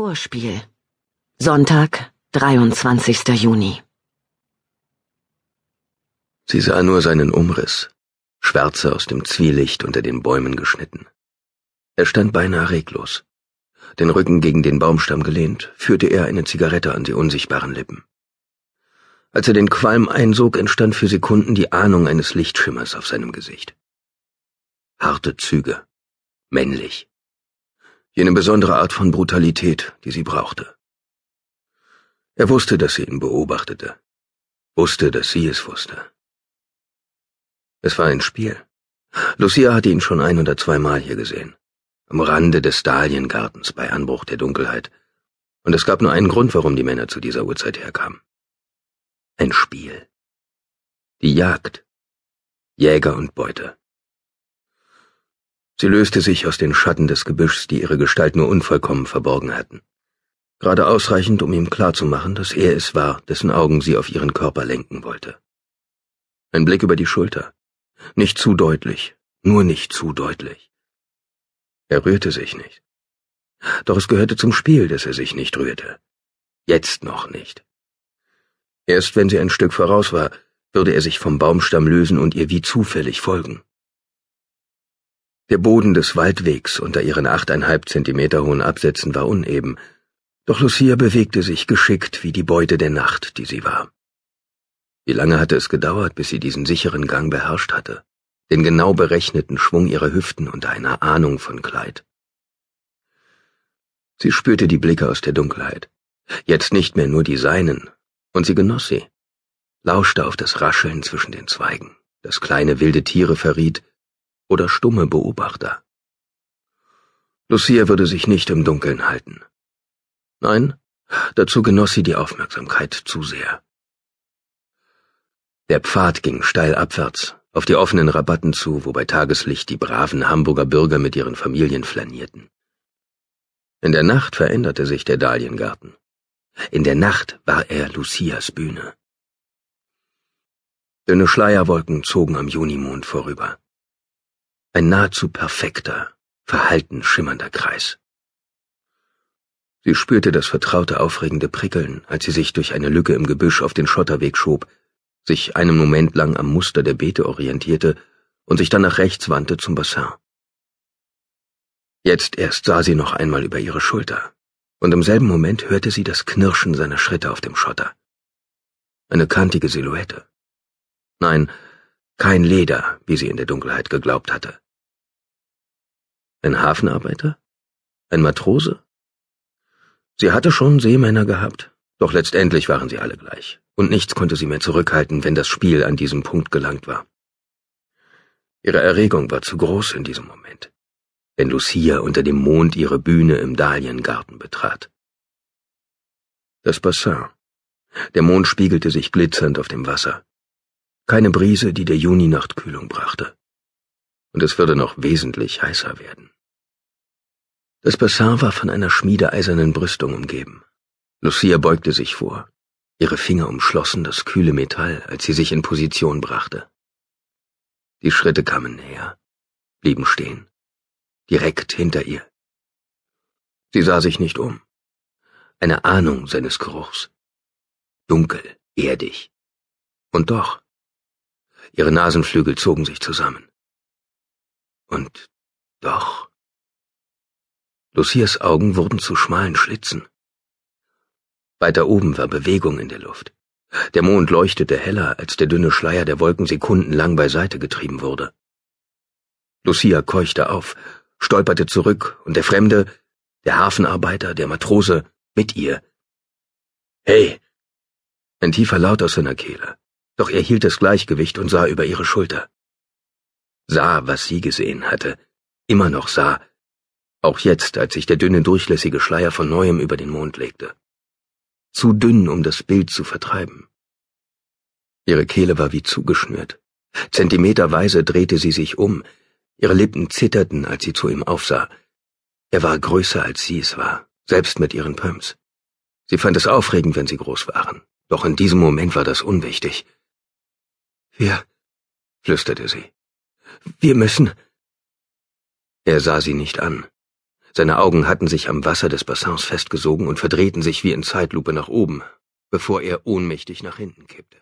Vorspiel. Sonntag, 23. Juni. Sie sah nur seinen Umriss, Schwärze aus dem Zwielicht unter den Bäumen geschnitten. Er stand beinahe reglos. Den Rücken gegen den Baumstamm gelehnt, führte er eine Zigarette an die unsichtbaren Lippen. Als er den Qualm einsog, entstand für Sekunden die Ahnung eines Lichtschimmers auf seinem Gesicht. Harte Züge, männlich, jene besondere Art von Brutalität, die sie brauchte. Er wusste, dass sie ihn beobachtete, wusste, dass sie es wusste. Es war ein Spiel. Lucia hatte ihn schon ein oder zweimal hier gesehen, am Rande des Dahliengartens bei Anbruch der Dunkelheit, und es gab nur einen Grund, warum die Männer zu dieser Uhrzeit herkamen. Ein Spiel. Die Jagd. Jäger und Beute. Sie löste sich aus den Schatten des Gebüschs, die ihre Gestalt nur unvollkommen verborgen hatten. Gerade ausreichend, um ihm klarzumachen, dass er es war, dessen Augen sie auf ihren Körper lenken wollte. Ein Blick über die Schulter. Nicht zu deutlich, nur nicht zu deutlich. Er rührte sich nicht. Doch es gehörte zum Spiel, dass er sich nicht rührte. Jetzt noch nicht. Erst wenn sie ein Stück voraus war, würde er sich vom Baumstamm lösen und ihr wie zufällig folgen. Der Boden des Waldwegs unter ihren achteinhalb Zentimeter hohen Absätzen war uneben, doch Lucia bewegte sich geschickt wie die Beute der Nacht, die sie war. Wie lange hatte es gedauert, bis sie diesen sicheren Gang beherrscht hatte, den genau berechneten Schwung ihrer Hüften unter einer Ahnung von Kleid? Sie spürte die Blicke aus der Dunkelheit, jetzt nicht mehr nur die seinen, und sie genoss sie, lauschte auf das Rascheln zwischen den Zweigen, das kleine wilde Tiere verriet, oder stumme Beobachter. Lucia würde sich nicht im Dunkeln halten. Nein, dazu genoss sie die Aufmerksamkeit zu sehr. Der Pfad ging steil abwärts, auf die offenen Rabatten zu, wo bei Tageslicht die braven Hamburger Bürger mit ihren Familien flanierten. In der Nacht veränderte sich der Dahliengarten. In der Nacht war er Lucias Bühne. Dünne Schleierwolken zogen am Junimond vorüber. Ein nahezu perfekter, verhalten schimmernder Kreis. Sie spürte das vertraute aufregende Prickeln, als sie sich durch eine Lücke im Gebüsch auf den Schotterweg schob, sich einen Moment lang am Muster der Beete orientierte und sich dann nach rechts wandte zum Bassin. Jetzt erst sah sie noch einmal über ihre Schulter, und im selben Moment hörte sie das Knirschen seiner Schritte auf dem Schotter. Eine kantige Silhouette. Nein, kein Leder, wie sie in der Dunkelheit geglaubt hatte. Ein Hafenarbeiter? Ein Matrose? Sie hatte schon Seemänner gehabt, doch letztendlich waren sie alle gleich, und nichts konnte sie mehr zurückhalten, wenn das Spiel an diesem Punkt gelangt war. Ihre Erregung war zu groß in diesem Moment, wenn Lucia unter dem Mond ihre Bühne im Dahliengarten betrat. Das Bassin. Der Mond spiegelte sich glitzernd auf dem Wasser keine Brise, die der Juninacht Kühlung brachte. Und es würde noch wesentlich heißer werden. Das Bassin war von einer schmiedeeisernen Brüstung umgeben. Lucia beugte sich vor. Ihre Finger umschlossen das kühle Metall, als sie sich in Position brachte. Die Schritte kamen näher, blieben stehen, direkt hinter ihr. Sie sah sich nicht um. Eine Ahnung seines Geruchs. Dunkel, erdig. Und doch, Ihre Nasenflügel zogen sich zusammen. Und doch. Lucias Augen wurden zu schmalen Schlitzen. Weiter oben war Bewegung in der Luft. Der Mond leuchtete heller, als der dünne Schleier der Wolken sekundenlang beiseite getrieben wurde. Lucia keuchte auf, stolperte zurück, und der Fremde, der Hafenarbeiter, der Matrose, mit ihr. Hey! Ein tiefer Laut aus seiner Kehle doch er hielt das Gleichgewicht und sah über ihre Schulter. Sah, was sie gesehen hatte, immer noch sah, auch jetzt, als sich der dünne, durchlässige Schleier von neuem über den Mond legte. Zu dünn, um das Bild zu vertreiben. Ihre Kehle war wie zugeschnürt. Zentimeterweise drehte sie sich um, ihre Lippen zitterten, als sie zu ihm aufsah. Er war größer, als sie es war, selbst mit ihren Pumps. Sie fand es aufregend, wenn sie groß waren, doch in diesem Moment war das unwichtig. Wir, flüsterte sie. Wir müssen. Er sah sie nicht an. Seine Augen hatten sich am Wasser des Bassins festgesogen und verdrehten sich wie in Zeitlupe nach oben, bevor er ohnmächtig nach hinten kippte.